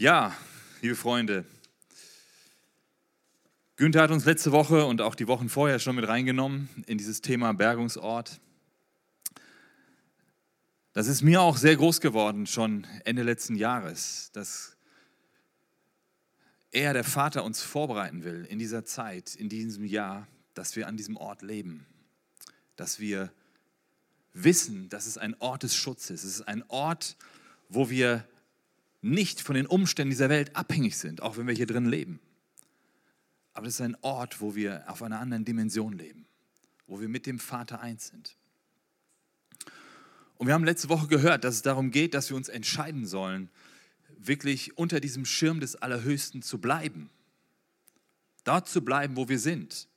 Ja, liebe Freunde, Günther hat uns letzte Woche und auch die Wochen vorher schon mit reingenommen in dieses Thema Bergungsort. Das ist mir auch sehr groß geworden, schon Ende letzten Jahres, dass er, der Vater, uns vorbereiten will in dieser Zeit, in diesem Jahr, dass wir an diesem Ort leben, dass wir wissen, dass es ein Ort des Schutzes ist. Es ist ein Ort, wo wir nicht von den Umständen dieser Welt abhängig sind, auch wenn wir hier drin leben. Aber es ist ein Ort, wo wir auf einer anderen Dimension leben, wo wir mit dem Vater eins sind. Und wir haben letzte Woche gehört, dass es darum geht, dass wir uns entscheiden sollen, wirklich unter diesem Schirm des Allerhöchsten zu bleiben. Dort zu bleiben, wo wir sind.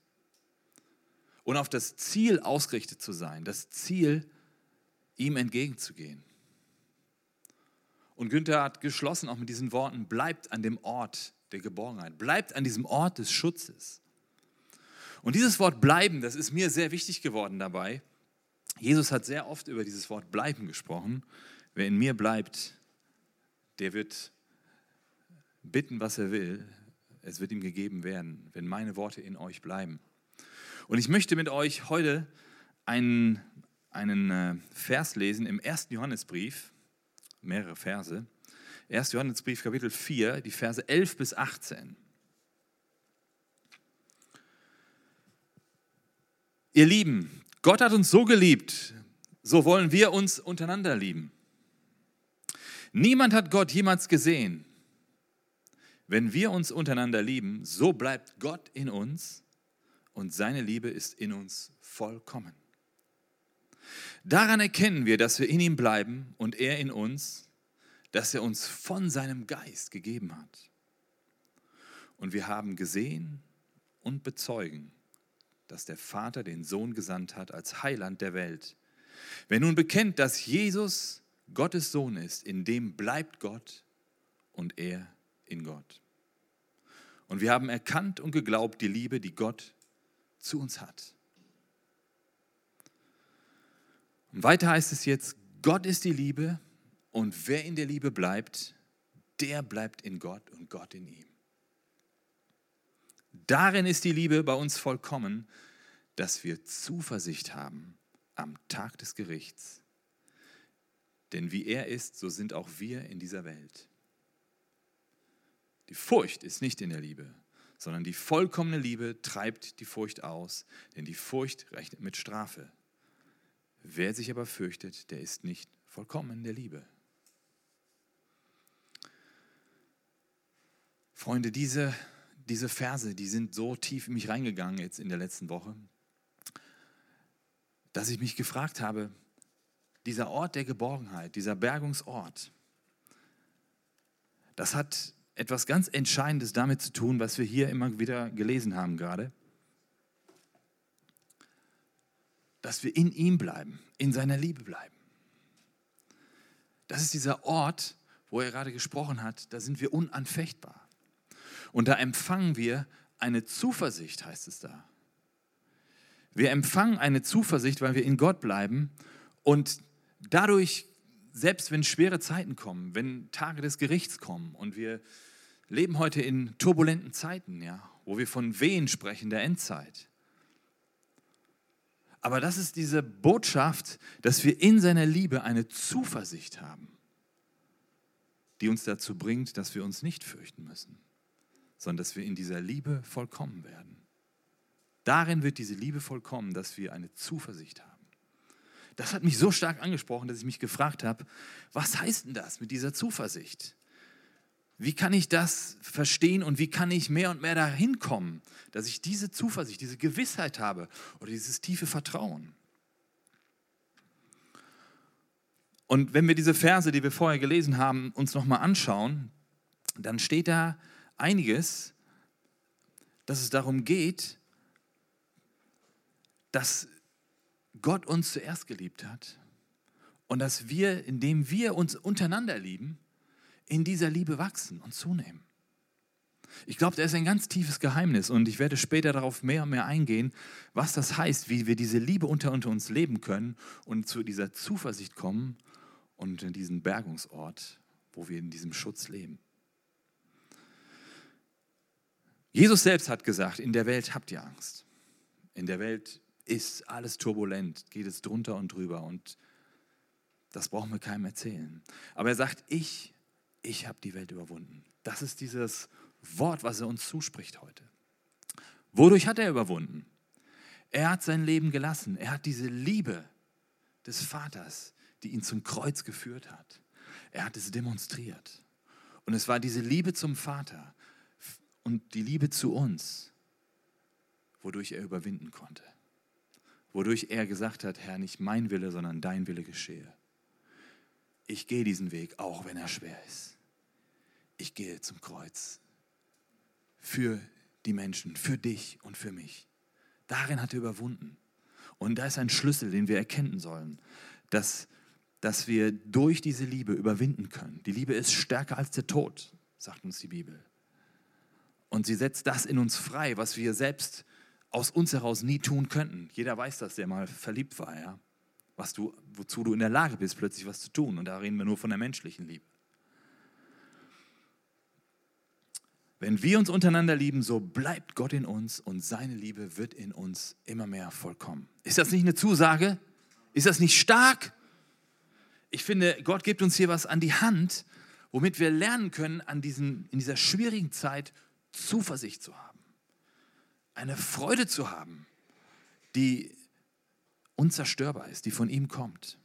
Und auf das Ziel ausgerichtet zu sein, das Ziel, ihm entgegenzugehen. Und Günther hat geschlossen auch mit diesen Worten, bleibt an dem Ort der Geborgenheit, bleibt an diesem Ort des Schutzes. Und dieses Wort bleiben, das ist mir sehr wichtig geworden dabei. Jesus hat sehr oft über dieses Wort bleiben gesprochen. Wer in mir bleibt, der wird bitten, was er will. Es wird ihm gegeben werden, wenn meine Worte in euch bleiben. Und ich möchte mit euch heute einen, einen äh, Vers lesen im ersten Johannesbrief, mehrere Verse. 1. Johannesbrief, Kapitel 4, die Verse 11 bis 18. Ihr Lieben, Gott hat uns so geliebt, so wollen wir uns untereinander lieben. Niemand hat Gott jemals gesehen. Wenn wir uns untereinander lieben, so bleibt Gott in uns und seine Liebe ist in uns vollkommen. Daran erkennen wir, dass wir in ihm bleiben und er in uns, dass er uns von seinem Geist gegeben hat. Und wir haben gesehen und bezeugen, dass der Vater den Sohn gesandt hat als Heiland der Welt. Wer nun bekennt, dass Jesus Gottes Sohn ist, in dem bleibt Gott und er in Gott. Und wir haben erkannt und geglaubt die Liebe, die Gott zu uns hat. Und weiter heißt es jetzt, Gott ist die Liebe und wer in der Liebe bleibt, der bleibt in Gott und Gott in ihm. Darin ist die Liebe bei uns vollkommen, dass wir Zuversicht haben am Tag des Gerichts. Denn wie er ist, so sind auch wir in dieser Welt. Die Furcht ist nicht in der Liebe, sondern die vollkommene Liebe treibt die Furcht aus, denn die Furcht rechnet mit Strafe. Wer sich aber fürchtet, der ist nicht vollkommen in der Liebe. Freunde, diese, diese Verse, die sind so tief in mich reingegangen jetzt in der letzten Woche, dass ich mich gefragt habe, dieser Ort der Geborgenheit, dieser Bergungsort, das hat etwas ganz Entscheidendes damit zu tun, was wir hier immer wieder gelesen haben gerade. Dass wir in ihm bleiben, in seiner Liebe bleiben. Das ist dieser Ort, wo er gerade gesprochen hat, da sind wir unanfechtbar. Und da empfangen wir eine Zuversicht, heißt es da. Wir empfangen eine Zuversicht, weil wir in Gott bleiben und dadurch, selbst wenn schwere Zeiten kommen, wenn Tage des Gerichts kommen und wir leben heute in turbulenten Zeiten, ja, wo wir von Wehen sprechen, der Endzeit. Aber das ist diese Botschaft, dass wir in seiner Liebe eine Zuversicht haben, die uns dazu bringt, dass wir uns nicht fürchten müssen sondern dass wir in dieser Liebe vollkommen werden. Darin wird diese Liebe vollkommen, dass wir eine Zuversicht haben. Das hat mich so stark angesprochen, dass ich mich gefragt habe, was heißt denn das mit dieser Zuversicht? Wie kann ich das verstehen und wie kann ich mehr und mehr dahin kommen, dass ich diese Zuversicht, diese Gewissheit habe oder dieses tiefe Vertrauen? Und wenn wir diese Verse, die wir vorher gelesen haben, uns nochmal anschauen, dann steht da, einiges, dass es darum geht, dass Gott uns zuerst geliebt hat und dass wir, indem wir uns untereinander lieben, in dieser Liebe wachsen und zunehmen. Ich glaube, da ist ein ganz tiefes Geheimnis und ich werde später darauf mehr und mehr eingehen, was das heißt, wie wir diese Liebe unter, unter uns leben können und zu dieser Zuversicht kommen und in diesen Bergungsort, wo wir in diesem Schutz leben. Jesus selbst hat gesagt, in der Welt habt ihr Angst. In der Welt ist alles turbulent, geht es drunter und drüber und das brauchen wir keinem erzählen. Aber er sagt, ich, ich habe die Welt überwunden. Das ist dieses Wort, was er uns zuspricht heute. Wodurch hat er überwunden? Er hat sein Leben gelassen. Er hat diese Liebe des Vaters, die ihn zum Kreuz geführt hat. Er hat es demonstriert. Und es war diese Liebe zum Vater und die Liebe zu uns, wodurch er überwinden konnte. Wodurch er gesagt hat, Herr, nicht mein Wille, sondern dein Wille geschehe. Ich gehe diesen Weg, auch wenn er schwer ist. Ich gehe zum Kreuz. Für die Menschen, für dich und für mich. Darin hat er überwunden. Und da ist ein Schlüssel, den wir erkennen sollen, dass, dass wir durch diese Liebe überwinden können. Die Liebe ist stärker als der Tod, sagt uns die Bibel. Und sie setzt das in uns frei, was wir selbst aus uns heraus nie tun könnten. Jeder weiß das, der mal verliebt war, ja. Was du, wozu du in der Lage bist, plötzlich was zu tun. Und da reden wir nur von der menschlichen Liebe. Wenn wir uns untereinander lieben, so bleibt Gott in uns und seine Liebe wird in uns immer mehr vollkommen. Ist das nicht eine Zusage? Ist das nicht stark? Ich finde, Gott gibt uns hier was an die Hand, womit wir lernen können, an diesen, in dieser schwierigen Zeit Zuversicht zu haben. Eine Freude zu haben, die unzerstörbar ist, die von ihm kommt.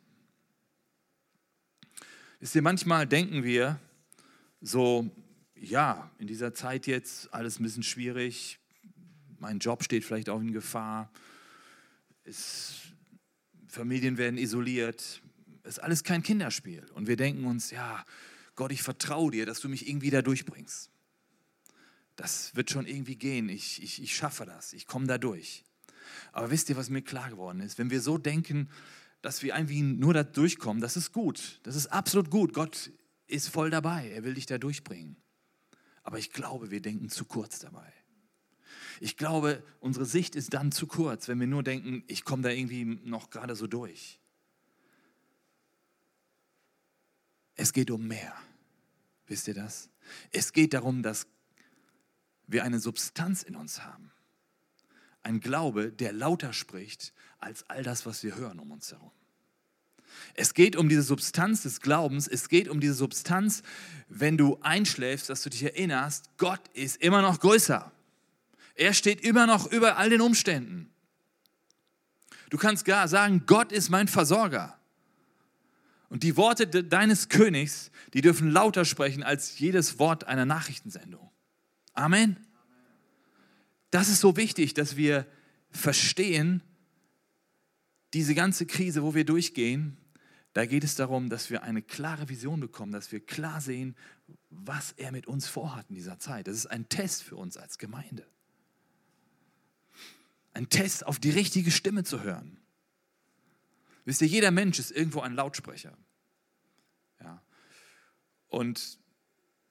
Wisst ihr, manchmal denken wir so, ja, in dieser Zeit jetzt alles ein bisschen schwierig, mein Job steht vielleicht auch in Gefahr, es, Familien werden isoliert, es ist alles kein Kinderspiel. Und wir denken uns, ja, Gott, ich vertraue dir, dass du mich irgendwie da durchbringst. Das wird schon irgendwie gehen, ich, ich, ich schaffe das, ich komme da durch. Aber wisst ihr, was mir klar geworden ist? Wenn wir so denken, dass wir irgendwie nur da durchkommen, das ist gut, das ist absolut gut. Gott ist voll dabei, er will dich da durchbringen. Aber ich glaube, wir denken zu kurz dabei. Ich glaube, unsere Sicht ist dann zu kurz, wenn wir nur denken, ich komme da irgendwie noch gerade so durch. Es geht um mehr. Wisst ihr das? Es geht darum, dass wir eine Substanz in uns haben. Ein Glaube, der lauter spricht als all das, was wir hören um uns herum. Es geht um diese Substanz des Glaubens. Es geht um diese Substanz, wenn du einschläfst, dass du dich erinnerst, Gott ist immer noch größer. Er steht immer noch über all den Umständen. Du kannst gar sagen, Gott ist mein Versorger. Und die Worte deines Königs, die dürfen lauter sprechen als jedes Wort einer Nachrichtensendung. Amen. Das ist so wichtig, dass wir verstehen, diese ganze Krise, wo wir durchgehen, da geht es darum, dass wir eine klare Vision bekommen, dass wir klar sehen, was er mit uns vorhat in dieser Zeit. Das ist ein Test für uns als Gemeinde. Ein Test, auf die richtige Stimme zu hören. Wisst ihr, jeder Mensch ist irgendwo ein Lautsprecher. Ja. Und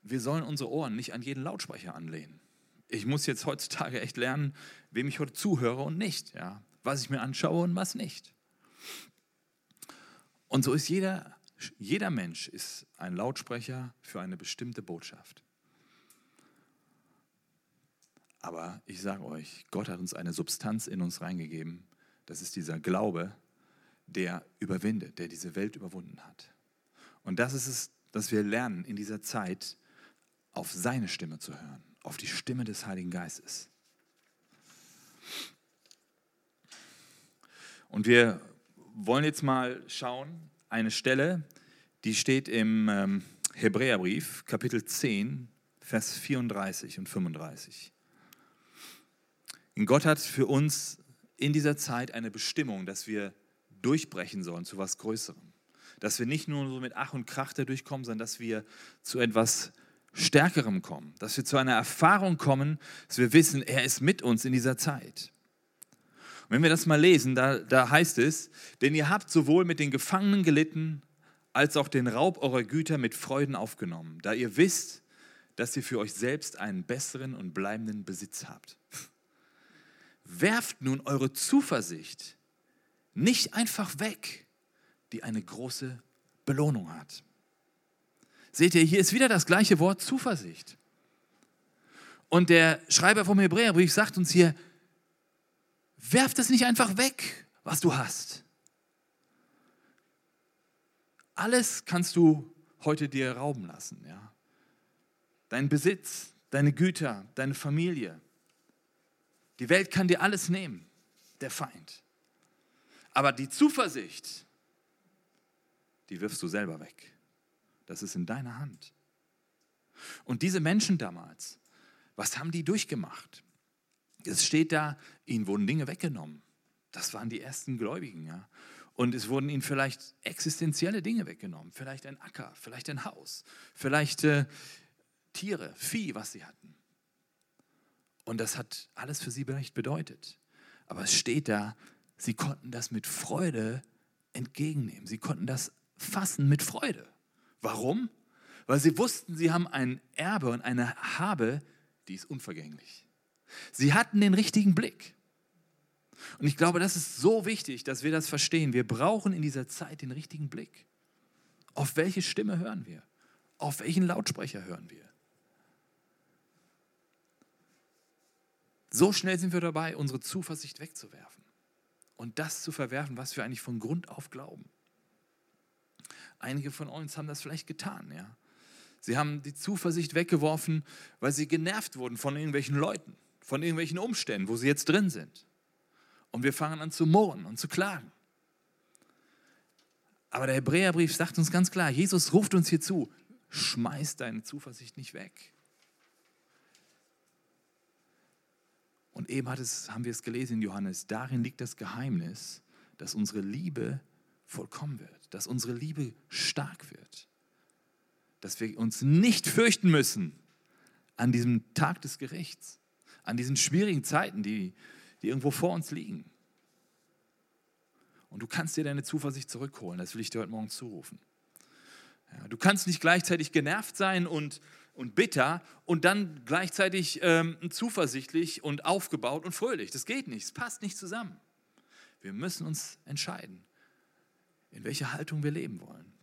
wir sollen unsere Ohren nicht an jeden Lautsprecher anlehnen. Ich muss jetzt heutzutage echt lernen, wem ich heute zuhöre und nicht. Ja was ich mir anschaue und was nicht. Und so ist jeder, jeder Mensch ist ein Lautsprecher für eine bestimmte Botschaft. Aber ich sage euch, Gott hat uns eine Substanz in uns reingegeben. Das ist dieser Glaube, der überwindet, der diese Welt überwunden hat. Und das ist es, dass wir lernen in dieser Zeit, auf seine Stimme zu hören, auf die Stimme des Heiligen Geistes. Und wir wollen jetzt mal schauen, eine Stelle, die steht im ähm, Hebräerbrief, Kapitel 10, Vers 34 und 35. Und Gott hat für uns in dieser Zeit eine Bestimmung, dass wir durchbrechen sollen zu was Größerem. Dass wir nicht nur so mit Ach und Krach da durchkommen, sondern dass wir zu etwas Stärkerem kommen. Dass wir zu einer Erfahrung kommen, dass wir wissen, er ist mit uns in dieser Zeit. Und wenn wir das mal lesen, da, da heißt es, denn ihr habt sowohl mit den Gefangenen gelitten, als auch den Raub eurer Güter mit Freuden aufgenommen, da ihr wisst, dass ihr für euch selbst einen besseren und bleibenden Besitz habt. Werft nun eure Zuversicht nicht einfach weg, die eine große Belohnung hat. Seht ihr, hier ist wieder das gleiche Wort Zuversicht. Und der Schreiber vom Hebräerbrief sagt uns hier, werf das nicht einfach weg, was du hast. Alles kannst du heute dir rauben lassen. Ja? Dein Besitz, deine Güter, deine Familie. Die Welt kann dir alles nehmen, der Feind. Aber die Zuversicht, die wirfst du selber weg. Das ist in deiner Hand. Und diese Menschen damals, was haben die durchgemacht? Es steht da, ihnen wurden Dinge weggenommen. Das waren die ersten Gläubigen, ja. Und es wurden ihnen vielleicht existenzielle Dinge weggenommen. Vielleicht ein Acker, vielleicht ein Haus, vielleicht äh, Tiere, Vieh, was sie hatten. Und das hat alles für sie vielleicht bedeutet. Aber es steht da, sie konnten das mit Freude entgegennehmen. Sie konnten das fassen mit Freude. Warum? Weil sie wussten, sie haben ein Erbe und eine Habe, die ist unvergänglich. Sie hatten den richtigen Blick. Und ich glaube, das ist so wichtig, dass wir das verstehen. Wir brauchen in dieser Zeit den richtigen Blick. Auf welche Stimme hören wir? Auf welchen Lautsprecher hören wir? So schnell sind wir dabei, unsere Zuversicht wegzuwerfen und das zu verwerfen, was wir eigentlich von Grund auf glauben. Einige von uns haben das vielleicht getan, ja. Sie haben die Zuversicht weggeworfen, weil sie genervt wurden von irgendwelchen Leuten, von irgendwelchen Umständen, wo sie jetzt drin sind. Und wir fangen an zu murren und zu klagen. Aber der Hebräerbrief sagt uns ganz klar, Jesus ruft uns hier zu, schmeiß deine Zuversicht nicht weg. Und eben es, haben wir es gelesen in Johannes, darin liegt das Geheimnis, dass unsere Liebe vollkommen wird, dass unsere Liebe stark wird, dass wir uns nicht fürchten müssen an diesem Tag des Gerichts, an diesen schwierigen Zeiten, die, die irgendwo vor uns liegen. Und du kannst dir deine Zuversicht zurückholen, das will ich dir heute Morgen zurufen. Ja, du kannst nicht gleichzeitig genervt sein und, und bitter und dann gleichzeitig ähm, zuversichtlich und aufgebaut und fröhlich. Das geht nicht, es passt nicht zusammen. Wir müssen uns entscheiden, in welcher Haltung wir leben wollen.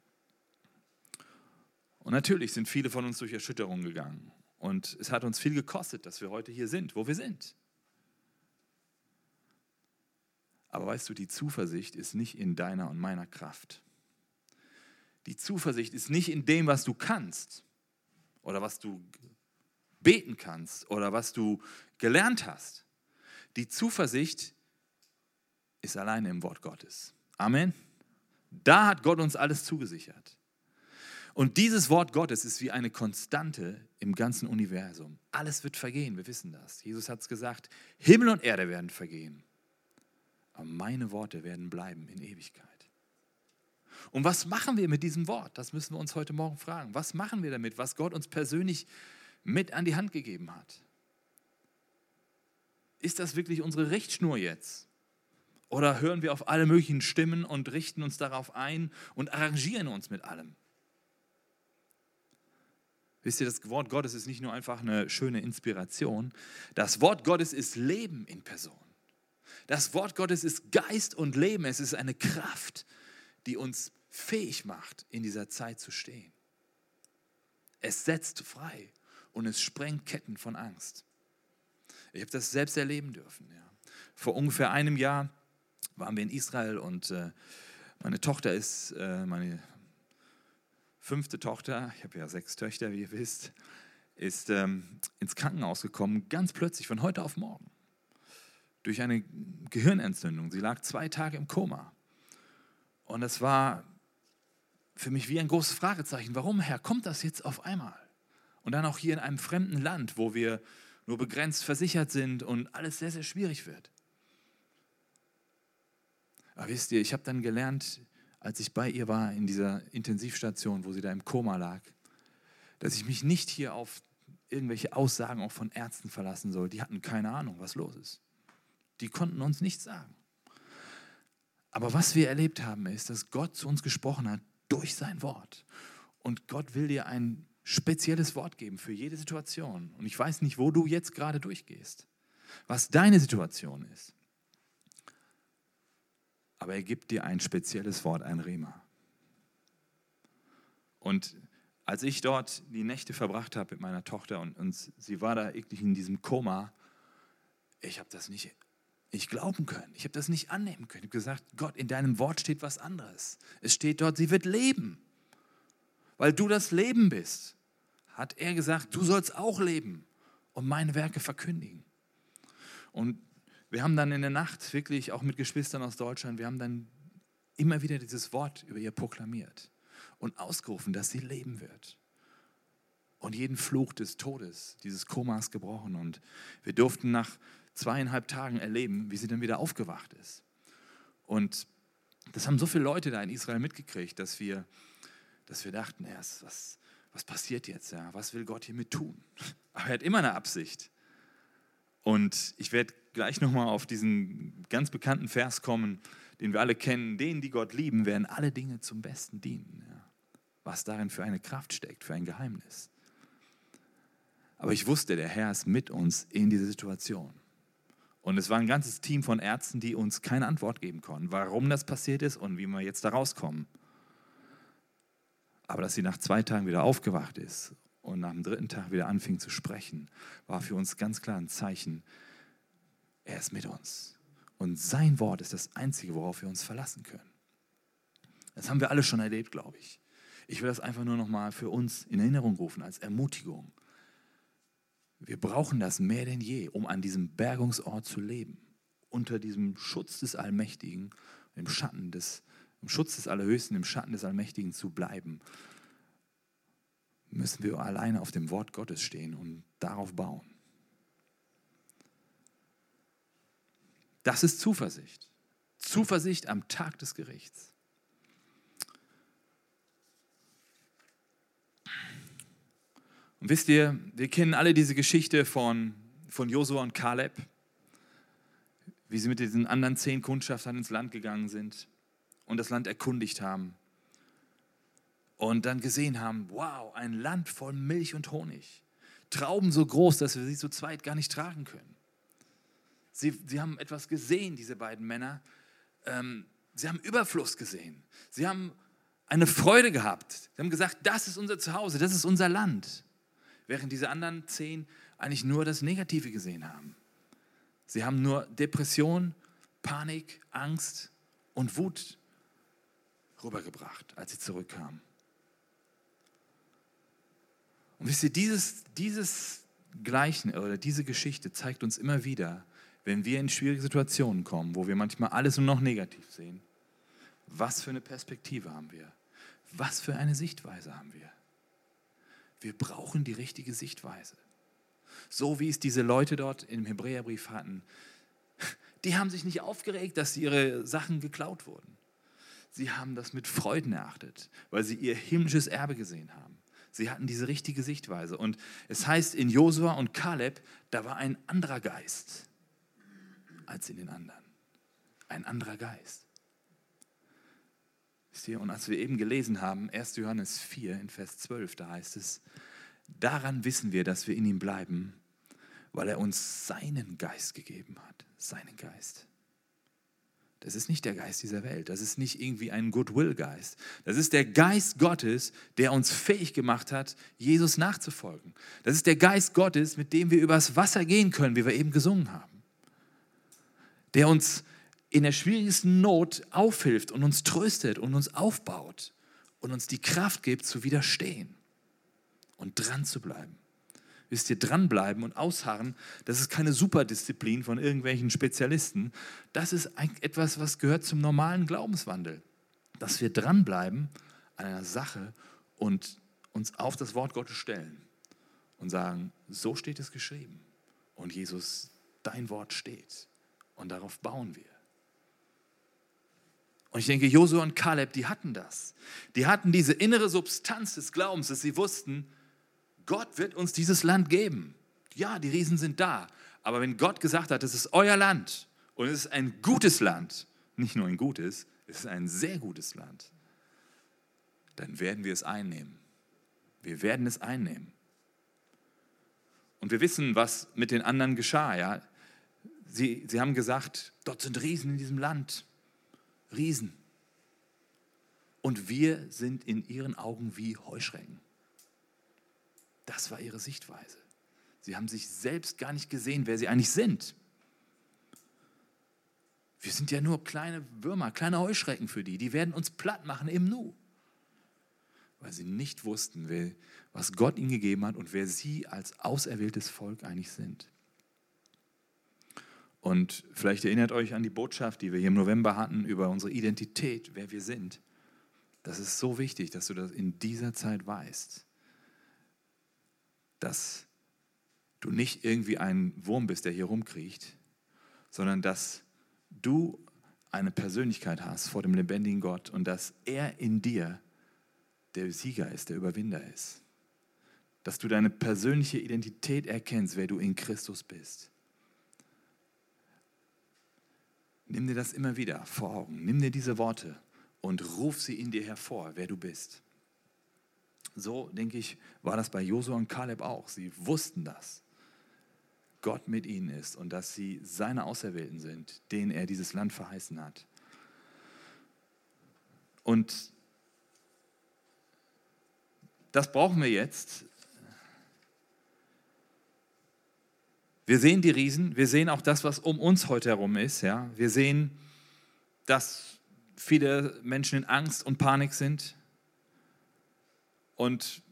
Und natürlich sind viele von uns durch Erschütterungen gegangen. Und es hat uns viel gekostet, dass wir heute hier sind, wo wir sind. Aber weißt du, die Zuversicht ist nicht in deiner und meiner Kraft. Die Zuversicht ist nicht in dem, was du kannst oder was du beten kannst oder was du gelernt hast. Die Zuversicht ist alleine im Wort Gottes. Amen. Da hat Gott uns alles zugesichert. Und dieses Wort Gottes ist wie eine Konstante im ganzen Universum. Alles wird vergehen, wir wissen das. Jesus hat es gesagt, Himmel und Erde werden vergehen aber meine Worte werden bleiben in Ewigkeit. Und was machen wir mit diesem Wort? Das müssen wir uns heute Morgen fragen. Was machen wir damit, was Gott uns persönlich mit an die Hand gegeben hat? Ist das wirklich unsere Richtschnur jetzt? Oder hören wir auf alle möglichen Stimmen und richten uns darauf ein und arrangieren uns mit allem? Wisst ihr, das Wort Gottes ist nicht nur einfach eine schöne Inspiration. Das Wort Gottes ist Leben in Person. Das Wort Gottes ist Geist und Leben. Es ist eine Kraft, die uns fähig macht, in dieser Zeit zu stehen. Es setzt frei und es sprengt Ketten von Angst. Ich habe das selbst erleben dürfen. Ja. Vor ungefähr einem Jahr waren wir in Israel und äh, meine Tochter ist, äh, meine fünfte Tochter, ich habe ja sechs Töchter, wie ihr wisst, ist ähm, ins Krankenhaus gekommen, ganz plötzlich, von heute auf morgen durch eine Gehirnentzündung. Sie lag zwei Tage im Koma. Und es war für mich wie ein großes Fragezeichen. Warum, Herr, kommt das jetzt auf einmal? Und dann auch hier in einem fremden Land, wo wir nur begrenzt versichert sind und alles sehr, sehr schwierig wird. Aber wisst ihr, ich habe dann gelernt, als ich bei ihr war in dieser Intensivstation, wo sie da im Koma lag, dass ich mich nicht hier auf irgendwelche Aussagen auch von Ärzten verlassen soll. Die hatten keine Ahnung, was los ist. Die konnten uns nichts sagen. Aber was wir erlebt haben, ist, dass Gott zu uns gesprochen hat durch sein Wort. Und Gott will dir ein spezielles Wort geben für jede Situation. Und ich weiß nicht, wo du jetzt gerade durchgehst, was deine Situation ist. Aber er gibt dir ein spezielles Wort, ein Rema. Und als ich dort die Nächte verbracht habe mit meiner Tochter und, und sie war da wirklich in diesem Koma, ich habe das nicht nicht glauben können. Ich habe das nicht annehmen können. Ich habe gesagt, Gott, in deinem Wort steht was anderes. Es steht dort, sie wird leben. Weil du das Leben bist, hat er gesagt, du sollst auch leben und meine Werke verkündigen. Und wir haben dann in der Nacht wirklich auch mit Geschwistern aus Deutschland, wir haben dann immer wieder dieses Wort über ihr proklamiert und ausgerufen, dass sie leben wird. Und jeden Fluch des Todes, dieses Komas gebrochen. Und wir durften nach zweieinhalb Tagen erleben, wie sie dann wieder aufgewacht ist. Und das haben so viele Leute da in Israel mitgekriegt, dass wir, dass wir dachten, ja, was, was passiert jetzt? Ja? Was will Gott hiermit tun? Aber er hat immer eine Absicht. Und ich werde gleich nochmal auf diesen ganz bekannten Vers kommen, den wir alle kennen. Denen, die Gott lieben, werden alle Dinge zum Besten dienen. Ja? Was darin für eine Kraft steckt, für ein Geheimnis. Aber ich wusste, der Herr ist mit uns in dieser Situation. Und es war ein ganzes Team von Ärzten, die uns keine Antwort geben konnten, warum das passiert ist und wie wir jetzt da rauskommen. Aber dass sie nach zwei Tagen wieder aufgewacht ist und nach dem dritten Tag wieder anfing zu sprechen, war für uns ganz klar ein Zeichen, er ist mit uns. Und sein Wort ist das Einzige, worauf wir uns verlassen können. Das haben wir alle schon erlebt, glaube ich. Ich will das einfach nur noch mal für uns in Erinnerung rufen als Ermutigung. Wir brauchen das mehr denn je, um an diesem Bergungsort zu leben, unter diesem Schutz des Allmächtigen, im Schatten des, im Schutz des Allerhöchsten, im Schatten des Allmächtigen zu bleiben. Müssen wir alleine auf dem Wort Gottes stehen und darauf bauen. Das ist Zuversicht. Zuversicht am Tag des Gerichts. Und wisst ihr, wir kennen alle diese Geschichte von, von Josua und Kaleb, wie sie mit diesen anderen zehn Kundschaftern ins Land gegangen sind und das Land erkundigt haben. Und dann gesehen haben, wow, ein Land voll Milch und Honig. Trauben so groß, dass wir sie zu zweit gar nicht tragen können. Sie, sie haben etwas gesehen, diese beiden Männer. Ähm, sie haben Überfluss gesehen. Sie haben eine Freude gehabt. Sie haben gesagt, das ist unser Zuhause, das ist unser Land während diese anderen zehn eigentlich nur das Negative gesehen haben. Sie haben nur Depression, Panik, Angst und Wut rübergebracht, als sie zurückkamen. Und wisst ihr, dieses, dieses Gleichen oder diese Geschichte zeigt uns immer wieder, wenn wir in schwierige Situationen kommen, wo wir manchmal alles nur noch negativ sehen, was für eine Perspektive haben wir? Was für eine Sichtweise haben wir? Wir brauchen die richtige Sichtweise. So wie es diese Leute dort im Hebräerbrief hatten. Die haben sich nicht aufgeregt, dass ihre Sachen geklaut wurden. Sie haben das mit Freuden erachtet, weil sie ihr himmlisches Erbe gesehen haben. Sie hatten diese richtige Sichtweise. Und es heißt in Josua und Kaleb, da war ein anderer Geist als in den anderen. Ein anderer Geist. Und als wir eben gelesen haben, 1. Johannes 4 in Vers 12, da heißt es, daran wissen wir, dass wir in ihm bleiben, weil er uns seinen Geist gegeben hat. Seinen Geist. Das ist nicht der Geist dieser Welt. Das ist nicht irgendwie ein Goodwill-Geist. Das ist der Geist Gottes, der uns fähig gemacht hat, Jesus nachzufolgen. Das ist der Geist Gottes, mit dem wir übers Wasser gehen können, wie wir eben gesungen haben. Der uns in der schwierigsten Not aufhilft und uns tröstet und uns aufbaut und uns die Kraft gibt zu widerstehen und dran zu bleiben. Wisst ihr, dranbleiben und ausharren, das ist keine Superdisziplin von irgendwelchen Spezialisten. Das ist etwas, was gehört zum normalen Glaubenswandel. Dass wir dranbleiben an einer Sache und uns auf das Wort Gottes stellen und sagen, so steht es geschrieben. Und Jesus, dein Wort steht. Und darauf bauen wir. Und ich denke, Josua und Kaleb, die hatten das. Die hatten diese innere Substanz des Glaubens, dass sie wussten, Gott wird uns dieses Land geben. Ja, die Riesen sind da. Aber wenn Gott gesagt hat, es ist euer Land und es ist ein gutes Land, nicht nur ein gutes, es ist ein sehr gutes Land, dann werden wir es einnehmen. Wir werden es einnehmen. Und wir wissen, was mit den anderen geschah. Ja? Sie, sie haben gesagt, dort sind Riesen in diesem Land. Riesen. Und wir sind in ihren Augen wie Heuschrecken. Das war ihre Sichtweise. Sie haben sich selbst gar nicht gesehen, wer sie eigentlich sind. Wir sind ja nur kleine Würmer, kleine Heuschrecken für die. Die werden uns platt machen im Nu. Weil sie nicht wussten, was Gott ihnen gegeben hat und wer sie als auserwähltes Volk eigentlich sind. Und vielleicht erinnert euch an die Botschaft, die wir hier im November hatten, über unsere Identität, wer wir sind. Das ist so wichtig, dass du das in dieser Zeit weißt. Dass du nicht irgendwie ein Wurm bist, der hier rumkriecht, sondern dass du eine Persönlichkeit hast vor dem lebendigen Gott und dass er in dir der Sieger ist, der Überwinder ist. Dass du deine persönliche Identität erkennst, wer du in Christus bist. Nimm dir das immer wieder vor Augen. Nimm dir diese Worte und ruf sie in dir hervor, wer du bist. So, denke ich, war das bei Josua und Kaleb auch. Sie wussten das. Gott mit ihnen ist und dass sie seine Auserwählten sind, denen er dieses Land verheißen hat. Und das brauchen wir jetzt, Wir sehen die Riesen, wir sehen auch das, was um uns heute herum ist. Ja? Wir sehen, dass viele Menschen in Angst und Panik sind. Und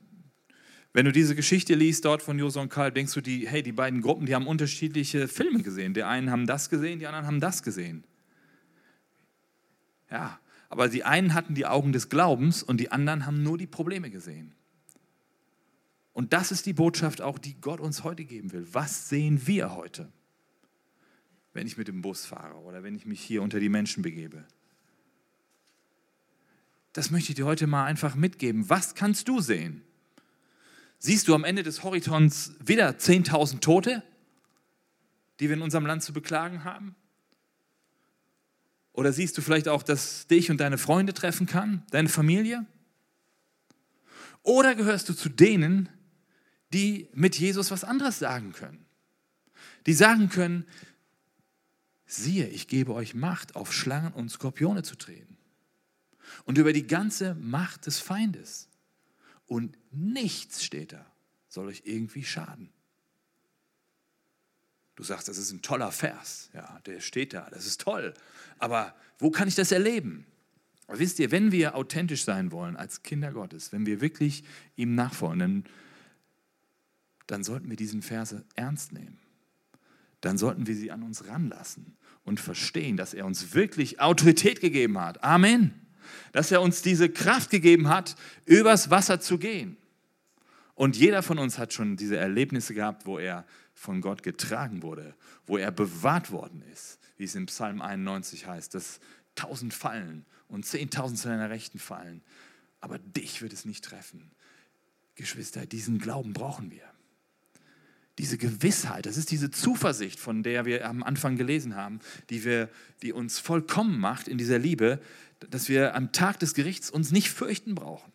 wenn du diese Geschichte liest dort von Josua und Karl, denkst du, die, hey, die beiden Gruppen, die haben unterschiedliche Filme gesehen. Die einen haben das gesehen, die anderen haben das gesehen. Ja, aber die einen hatten die Augen des Glaubens und die anderen haben nur die Probleme gesehen. Und das ist die Botschaft auch, die Gott uns heute geben will. Was sehen wir heute, wenn ich mit dem Bus fahre oder wenn ich mich hier unter die Menschen begebe? Das möchte ich dir heute mal einfach mitgeben. Was kannst du sehen? Siehst du am Ende des Horizonts wieder 10.000 Tote, die wir in unserem Land zu beklagen haben? Oder siehst du vielleicht auch, dass dich und deine Freunde treffen kann, deine Familie? Oder gehörst du zu denen, die mit Jesus was anderes sagen können. Die sagen können, siehe, ich gebe euch Macht, auf Schlangen und Skorpione zu treten. Und über die ganze Macht des Feindes. Und nichts steht da, soll euch irgendwie schaden. Du sagst, das ist ein toller Vers. Ja, der steht da, das ist toll. Aber wo kann ich das erleben? Aber wisst ihr, wenn wir authentisch sein wollen als Kinder Gottes, wenn wir wirklich ihm nachfolgen, dann dann sollten wir diesen Verse ernst nehmen. Dann sollten wir sie an uns ranlassen und verstehen, dass er uns wirklich Autorität gegeben hat. Amen. Dass er uns diese Kraft gegeben hat, übers Wasser zu gehen. Und jeder von uns hat schon diese Erlebnisse gehabt, wo er von Gott getragen wurde, wo er bewahrt worden ist, wie es im Psalm 91 heißt, dass tausend fallen und zehntausend zu deiner Rechten fallen, aber dich wird es nicht treffen. Geschwister, diesen Glauben brauchen wir diese Gewissheit, das ist diese Zuversicht, von der wir am Anfang gelesen haben, die, wir, die uns vollkommen macht in dieser Liebe, dass wir am Tag des Gerichts uns nicht fürchten brauchen.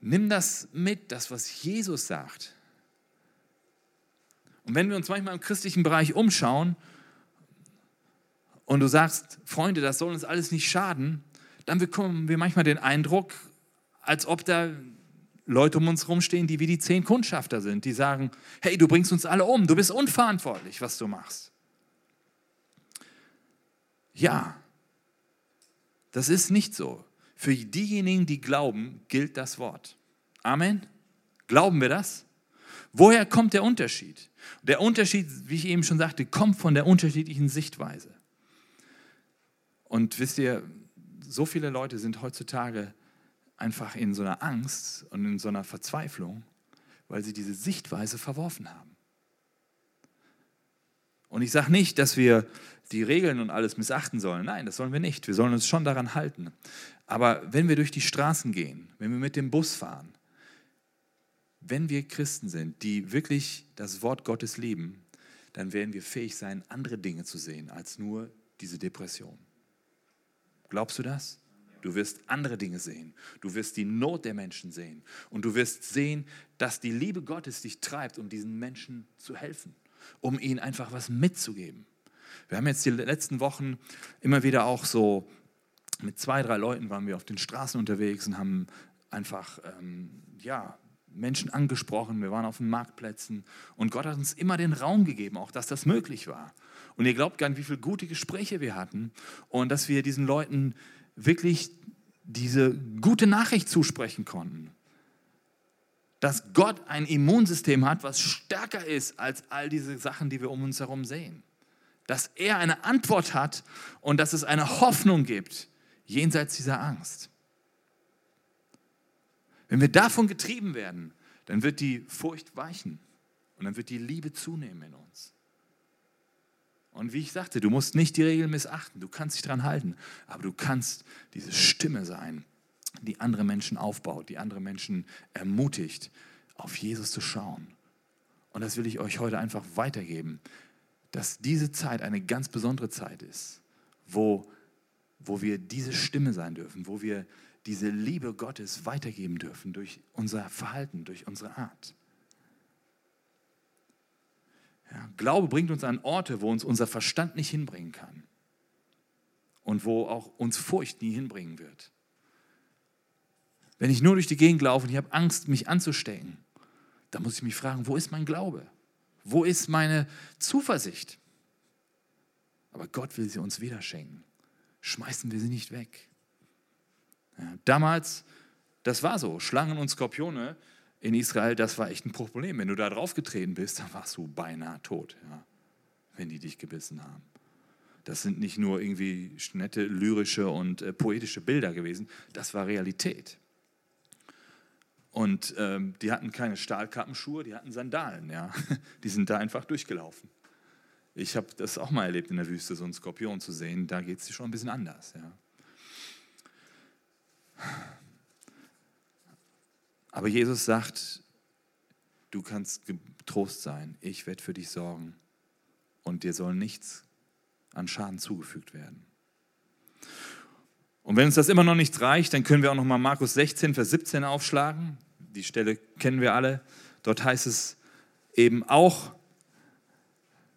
Nimm das mit, das, was Jesus sagt. Und wenn wir uns manchmal im christlichen Bereich umschauen und du sagst, Freunde, das soll uns alles nicht schaden, dann bekommen wir manchmal den Eindruck, als ob da Leute um uns rumstehen, die wie die zehn Kundschafter sind, die sagen, hey, du bringst uns alle um, du bist unverantwortlich, was du machst. Ja, das ist nicht so. Für diejenigen, die glauben, gilt das Wort. Amen. Glauben wir das? Woher kommt der Unterschied? Der Unterschied, wie ich eben schon sagte, kommt von der unterschiedlichen Sichtweise. Und wisst ihr, so viele Leute sind heutzutage einfach in so einer Angst und in so einer Verzweiflung, weil sie diese Sichtweise verworfen haben. Und ich sage nicht, dass wir die Regeln und alles missachten sollen. Nein, das sollen wir nicht. Wir sollen uns schon daran halten. Aber wenn wir durch die Straßen gehen, wenn wir mit dem Bus fahren, wenn wir Christen sind, die wirklich das Wort Gottes lieben, dann werden wir fähig sein, andere Dinge zu sehen als nur diese Depression. Glaubst du das? Du wirst andere Dinge sehen. Du wirst die Not der Menschen sehen. Und du wirst sehen, dass die Liebe Gottes dich treibt, um diesen Menschen zu helfen, um ihnen einfach was mitzugeben. Wir haben jetzt die letzten Wochen immer wieder auch so, mit zwei, drei Leuten waren wir auf den Straßen unterwegs und haben einfach, ähm, ja, Menschen angesprochen, wir waren auf den Marktplätzen und Gott hat uns immer den Raum gegeben, auch dass das möglich war. Und ihr glaubt gar nicht, wie viele gute Gespräche wir hatten und dass wir diesen Leuten wirklich diese gute Nachricht zusprechen konnten. Dass Gott ein Immunsystem hat, was stärker ist als all diese Sachen, die wir um uns herum sehen. Dass er eine Antwort hat und dass es eine Hoffnung gibt jenseits dieser Angst. Wenn wir davon getrieben werden, dann wird die Furcht weichen und dann wird die Liebe zunehmen in uns. Und wie ich sagte, du musst nicht die Regeln missachten, du kannst dich daran halten, aber du kannst diese Stimme sein, die andere Menschen aufbaut, die andere Menschen ermutigt, auf Jesus zu schauen. Und das will ich euch heute einfach weitergeben, dass diese Zeit eine ganz besondere Zeit ist, wo, wo wir diese Stimme sein dürfen, wo wir diese Liebe Gottes weitergeben dürfen durch unser Verhalten, durch unsere Art. Ja, Glaube bringt uns an Orte, wo uns unser Verstand nicht hinbringen kann und wo auch uns Furcht nie hinbringen wird. Wenn ich nur durch die Gegend laufe und ich habe Angst, mich anzustecken, dann muss ich mich fragen, wo ist mein Glaube? Wo ist meine Zuversicht? Aber Gott will sie uns wieder schenken. Schmeißen wir sie nicht weg. Ja, damals, das war so, Schlangen und Skorpione in Israel, das war echt ein Problem. Wenn du da drauf getreten bist, dann warst du beinahe tot, ja, wenn die dich gebissen haben. Das sind nicht nur irgendwie nette lyrische und äh, poetische Bilder gewesen, das war Realität. Und ähm, die hatten keine Stahlkappenschuhe, die hatten Sandalen, ja. Die sind da einfach durchgelaufen. Ich habe das auch mal erlebt in der Wüste, so einen Skorpion zu sehen. Da geht es schon ein bisschen anders, ja. Aber Jesus sagt, du kannst getrost sein, ich werde für dich sorgen und dir soll nichts an Schaden zugefügt werden. Und wenn uns das immer noch nicht reicht, dann können wir auch noch mal Markus 16, Vers 17 aufschlagen. Die Stelle kennen wir alle. Dort heißt es eben auch,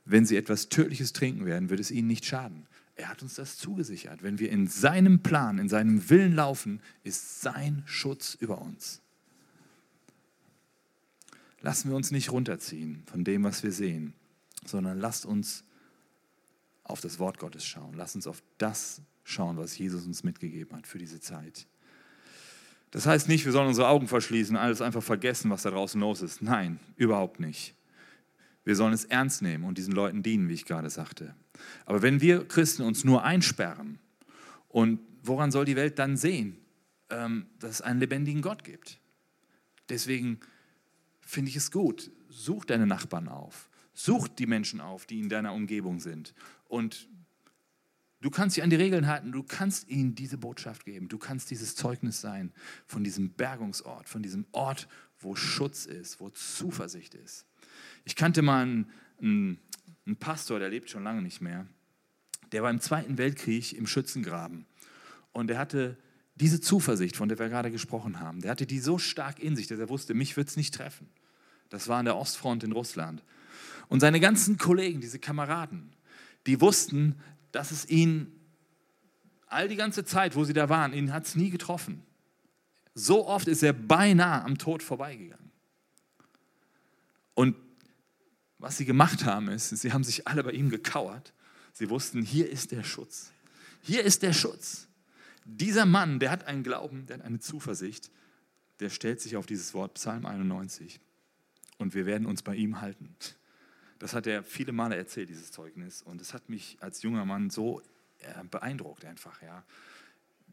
wenn sie etwas Tödliches trinken werden, wird es ihnen nicht schaden. Er hat uns das zugesichert. Wenn wir in seinem Plan, in seinem Willen laufen, ist sein Schutz über uns. Lassen wir uns nicht runterziehen von dem, was wir sehen, sondern lasst uns auf das Wort Gottes schauen. Lasst uns auf das schauen, was Jesus uns mitgegeben hat für diese Zeit. Das heißt nicht, wir sollen unsere Augen verschließen, alles einfach vergessen, was da draußen los ist. Nein, überhaupt nicht. Wir sollen es ernst nehmen und diesen Leuten dienen, wie ich gerade sagte. Aber wenn wir Christen uns nur einsperren, und woran soll die Welt dann sehen, ähm, dass es einen lebendigen Gott gibt? Deswegen finde ich es gut, such deine Nachbarn auf, such die Menschen auf, die in deiner Umgebung sind. Und du kannst sie an die Regeln halten, du kannst ihnen diese Botschaft geben, du kannst dieses Zeugnis sein von diesem Bergungsort, von diesem Ort, wo Schutz ist, wo Zuversicht ist. Ich kannte mal einen, einen, einen Pastor, der lebt schon lange nicht mehr. Der war im Zweiten Weltkrieg im Schützengraben. Und er hatte diese Zuversicht, von der wir gerade gesprochen haben, der hatte die so stark in sich, dass er wusste, mich wird es nicht treffen. Das war an der Ostfront in Russland. Und seine ganzen Kollegen, diese Kameraden, die wussten, dass es ihn all die ganze Zeit, wo sie da waren, ihn hat es nie getroffen. So oft ist er beinahe am Tod vorbeigegangen. Und was sie gemacht haben, ist, sie haben sich alle bei ihm gekauert. Sie wussten, hier ist der Schutz. Hier ist der Schutz. Dieser Mann, der hat einen Glauben, der hat eine Zuversicht, der stellt sich auf dieses Wort Psalm 91 und wir werden uns bei ihm halten. Das hat er viele Male erzählt, dieses Zeugnis, und es hat mich als junger Mann so äh, beeindruckt einfach, ja.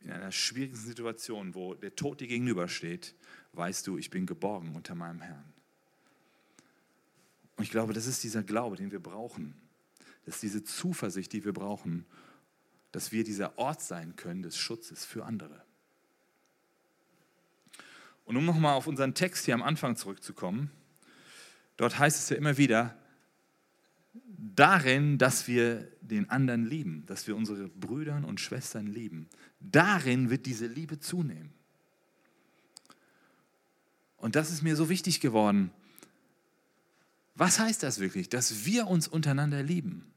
In einer schwierigen Situation, wo der Tod dir gegenübersteht, weißt du, ich bin geborgen unter meinem Herrn. Und ich glaube, das ist dieser Glaube, den wir brauchen. Das ist diese Zuversicht, die wir brauchen, dass wir dieser Ort sein können des Schutzes für andere. Und um nochmal auf unseren Text hier am Anfang zurückzukommen, dort heißt es ja immer wieder, darin, dass wir den anderen lieben, dass wir unsere Brüder und Schwestern lieben. Darin wird diese Liebe zunehmen. Und das ist mir so wichtig geworden, was heißt das wirklich, dass wir uns untereinander lieben?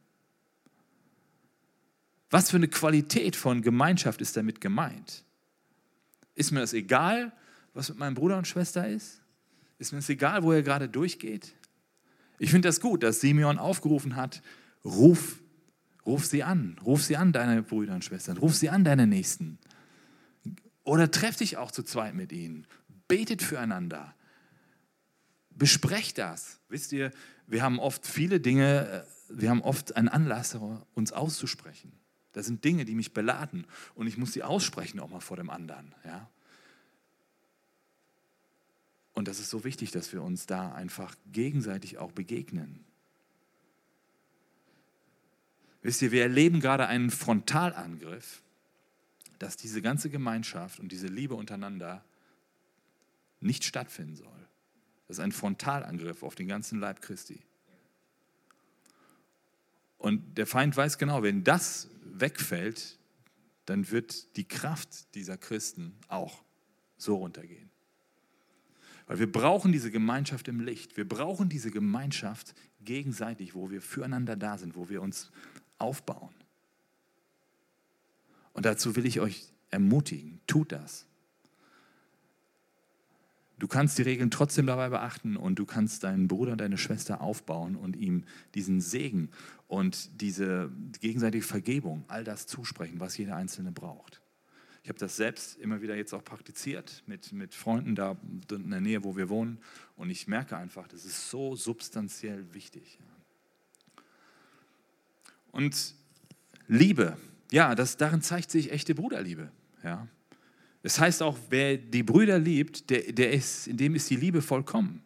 Was für eine Qualität von Gemeinschaft ist damit gemeint? Ist mir das egal, was mit meinem Bruder und Schwester ist? Ist mir es egal, wo er gerade durchgeht? Ich finde das gut, dass Simeon aufgerufen hat, ruf, ruf sie an, ruf sie an, deine Brüder und Schwestern, ruf sie an, deine Nächsten. Oder treff dich auch zu zweit mit ihnen, betet füreinander, besprecht das. Wisst ihr, wir haben oft viele Dinge, äh, wir haben oft einen Anlass, uns auszusprechen. Das sind Dinge, die mich beladen und ich muss sie aussprechen auch mal vor dem anderen. Ja? Und das ist so wichtig, dass wir uns da einfach gegenseitig auch begegnen. Wisst ihr, wir erleben gerade einen Frontalangriff, dass diese ganze Gemeinschaft und diese Liebe untereinander nicht stattfinden soll. Das ist ein Frontalangriff auf den ganzen Leib Christi. Und der Feind weiß genau, wenn das wegfällt, dann wird die Kraft dieser Christen auch so runtergehen. Weil wir brauchen diese Gemeinschaft im Licht. Wir brauchen diese Gemeinschaft gegenseitig, wo wir füreinander da sind, wo wir uns aufbauen. Und dazu will ich euch ermutigen, tut das. Du kannst die Regeln trotzdem dabei beachten und du kannst deinen Bruder, deine Schwester aufbauen und ihm diesen Segen und diese gegenseitige Vergebung, all das zusprechen, was jeder Einzelne braucht. Ich habe das selbst immer wieder jetzt auch praktiziert mit, mit Freunden da in der Nähe, wo wir wohnen. Und ich merke einfach, das ist so substanziell wichtig. Und Liebe, ja, das, darin zeigt sich echte Bruderliebe. Ja. Es heißt auch, wer die Brüder liebt, der, der ist, in dem ist die Liebe vollkommen.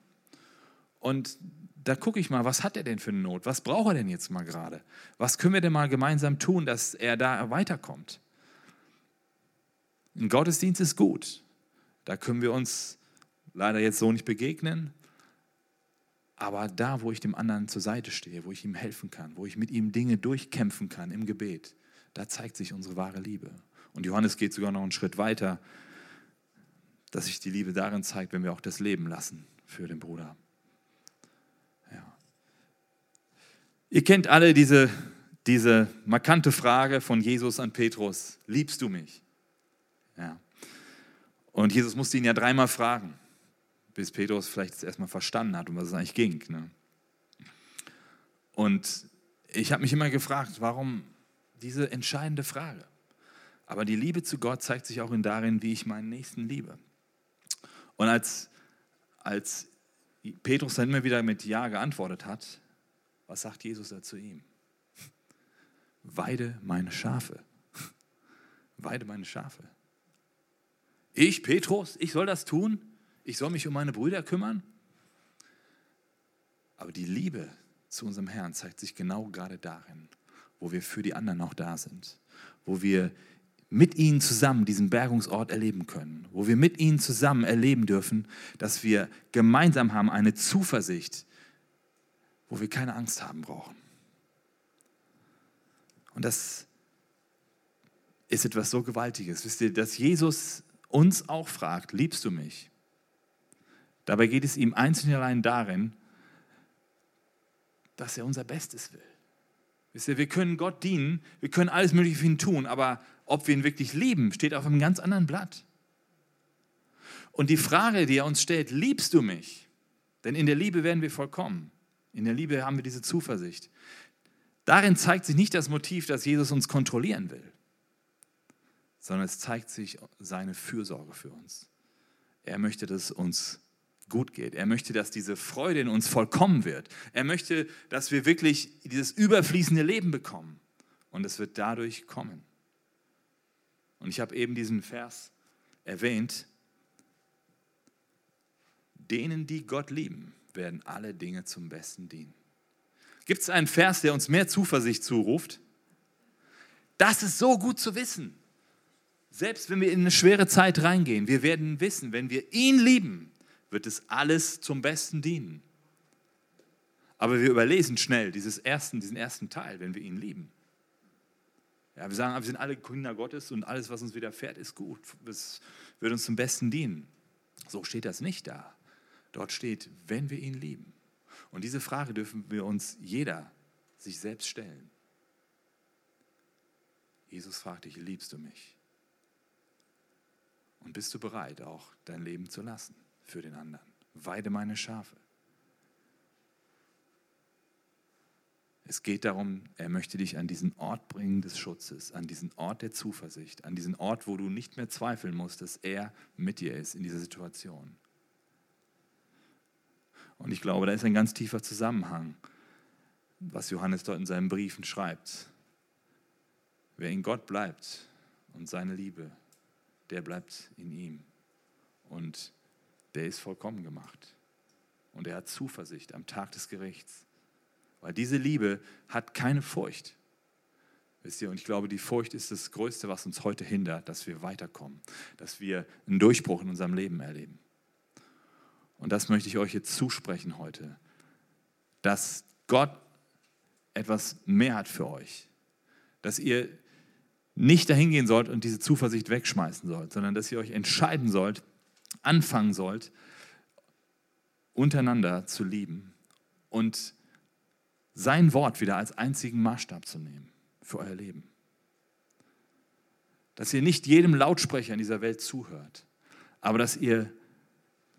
Und da gucke ich mal, was hat er denn für eine Not? Was braucht er denn jetzt mal gerade? Was können wir denn mal gemeinsam tun, dass er da weiterkommt? Ein Gottesdienst ist gut. Da können wir uns leider jetzt so nicht begegnen. Aber da, wo ich dem anderen zur Seite stehe, wo ich ihm helfen kann, wo ich mit ihm Dinge durchkämpfen kann im Gebet, da zeigt sich unsere wahre Liebe. Und Johannes geht sogar noch einen Schritt weiter, dass sich die Liebe darin zeigt, wenn wir auch das Leben lassen für den Bruder. Ja. Ihr kennt alle diese, diese markante Frage von Jesus an Petrus, liebst du mich? Ja. Und Jesus musste ihn ja dreimal fragen, bis Petrus vielleicht erstmal verstanden hat, um was es eigentlich ging. Ne? Und ich habe mich immer gefragt, warum diese entscheidende Frage? Aber die Liebe zu Gott zeigt sich auch in darin, wie ich meinen Nächsten liebe. Und als, als Petrus dann immer wieder mit Ja geantwortet hat, was sagt Jesus da zu ihm? Weide meine Schafe. Weide meine Schafe. Ich, Petrus, ich soll das tun? Ich soll mich um meine Brüder kümmern? Aber die Liebe zu unserem Herrn zeigt sich genau gerade darin, wo wir für die anderen auch da sind, wo wir mit ihnen zusammen diesen Bergungsort erleben können, wo wir mit ihnen zusammen erleben dürfen, dass wir gemeinsam haben eine Zuversicht, wo wir keine Angst haben brauchen. Und das ist etwas so Gewaltiges. Wisst ihr, dass Jesus uns auch fragt, liebst du mich? Dabei geht es ihm einzig und allein darin, dass er unser Bestes will. Wisst ihr, wir können Gott dienen, wir können alles Mögliche für ihn tun, aber ob wir ihn wirklich lieben, steht auf einem ganz anderen Blatt. Und die Frage, die er uns stellt, liebst du mich? Denn in der Liebe werden wir vollkommen. In der Liebe haben wir diese Zuversicht. Darin zeigt sich nicht das Motiv, dass Jesus uns kontrollieren will sondern es zeigt sich seine Fürsorge für uns. Er möchte, dass es uns gut geht. Er möchte, dass diese Freude in uns vollkommen wird. Er möchte, dass wir wirklich dieses überfließende Leben bekommen. Und es wird dadurch kommen. Und ich habe eben diesen Vers erwähnt. Denen, die Gott lieben, werden alle Dinge zum Besten dienen. Gibt es einen Vers, der uns mehr Zuversicht zuruft? Das ist so gut zu wissen. Selbst wenn wir in eine schwere Zeit reingehen, wir werden wissen, wenn wir ihn lieben, wird es alles zum Besten dienen. Aber wir überlesen schnell dieses ersten, diesen ersten Teil, wenn wir ihn lieben. Ja, wir sagen, wir sind alle Kinder Gottes und alles, was uns widerfährt, ist gut. Es wird uns zum Besten dienen. So steht das nicht da. Dort steht, wenn wir ihn lieben. Und diese Frage dürfen wir uns jeder sich selbst stellen. Jesus fragt dich, liebst du mich? Und bist du bereit, auch dein Leben zu lassen für den anderen? Weide meine Schafe. Es geht darum, er möchte dich an diesen Ort bringen des Schutzes, an diesen Ort der Zuversicht, an diesen Ort, wo du nicht mehr zweifeln musst, dass er mit dir ist in dieser Situation. Und ich glaube, da ist ein ganz tiefer Zusammenhang, was Johannes dort in seinen Briefen schreibt. Wer in Gott bleibt und seine Liebe, der bleibt in ihm. Und der ist vollkommen gemacht. Und er hat Zuversicht am Tag des Gerichts. Weil diese Liebe hat keine Furcht. Wisst ihr, und ich glaube, die Furcht ist das Größte, was uns heute hindert, dass wir weiterkommen, dass wir einen Durchbruch in unserem Leben erleben. Und das möchte ich euch jetzt zusprechen heute, dass Gott etwas mehr hat für euch, dass ihr nicht dahin gehen sollt und diese Zuversicht wegschmeißen sollt, sondern dass ihr euch entscheiden sollt, anfangen sollt, untereinander zu lieben und sein Wort wieder als einzigen Maßstab zu nehmen für euer Leben. Dass ihr nicht jedem Lautsprecher in dieser Welt zuhört, aber dass ihr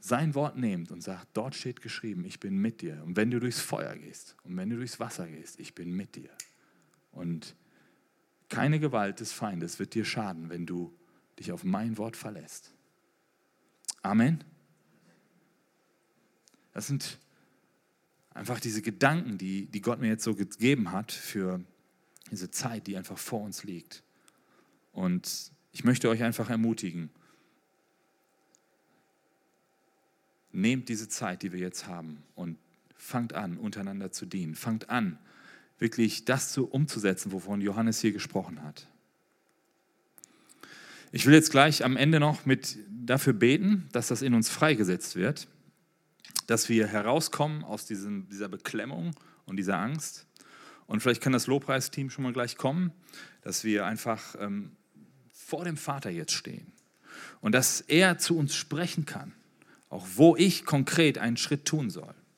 sein Wort nehmt und sagt, dort steht geschrieben, ich bin mit dir. Und wenn du durchs Feuer gehst und wenn du durchs Wasser gehst, ich bin mit dir. Und keine Gewalt des Feindes wird dir schaden, wenn du dich auf mein Wort verlässt. Amen. Das sind einfach diese Gedanken, die, die Gott mir jetzt so gegeben hat für diese Zeit, die einfach vor uns liegt. Und ich möchte euch einfach ermutigen, nehmt diese Zeit, die wir jetzt haben und fangt an, untereinander zu dienen. Fangt an, wirklich das zu, umzusetzen, wovon Johannes hier gesprochen hat. Ich will jetzt gleich am Ende noch mit dafür beten, dass das in uns freigesetzt wird dass wir herauskommen aus diesem, dieser Beklemmung und dieser Angst. Und vielleicht kann das Lobpreisteam schon mal gleich kommen, dass wir einfach ähm, vor dem Vater jetzt stehen und dass er zu uns sprechen kann, auch wo ich konkret einen Schritt tun soll.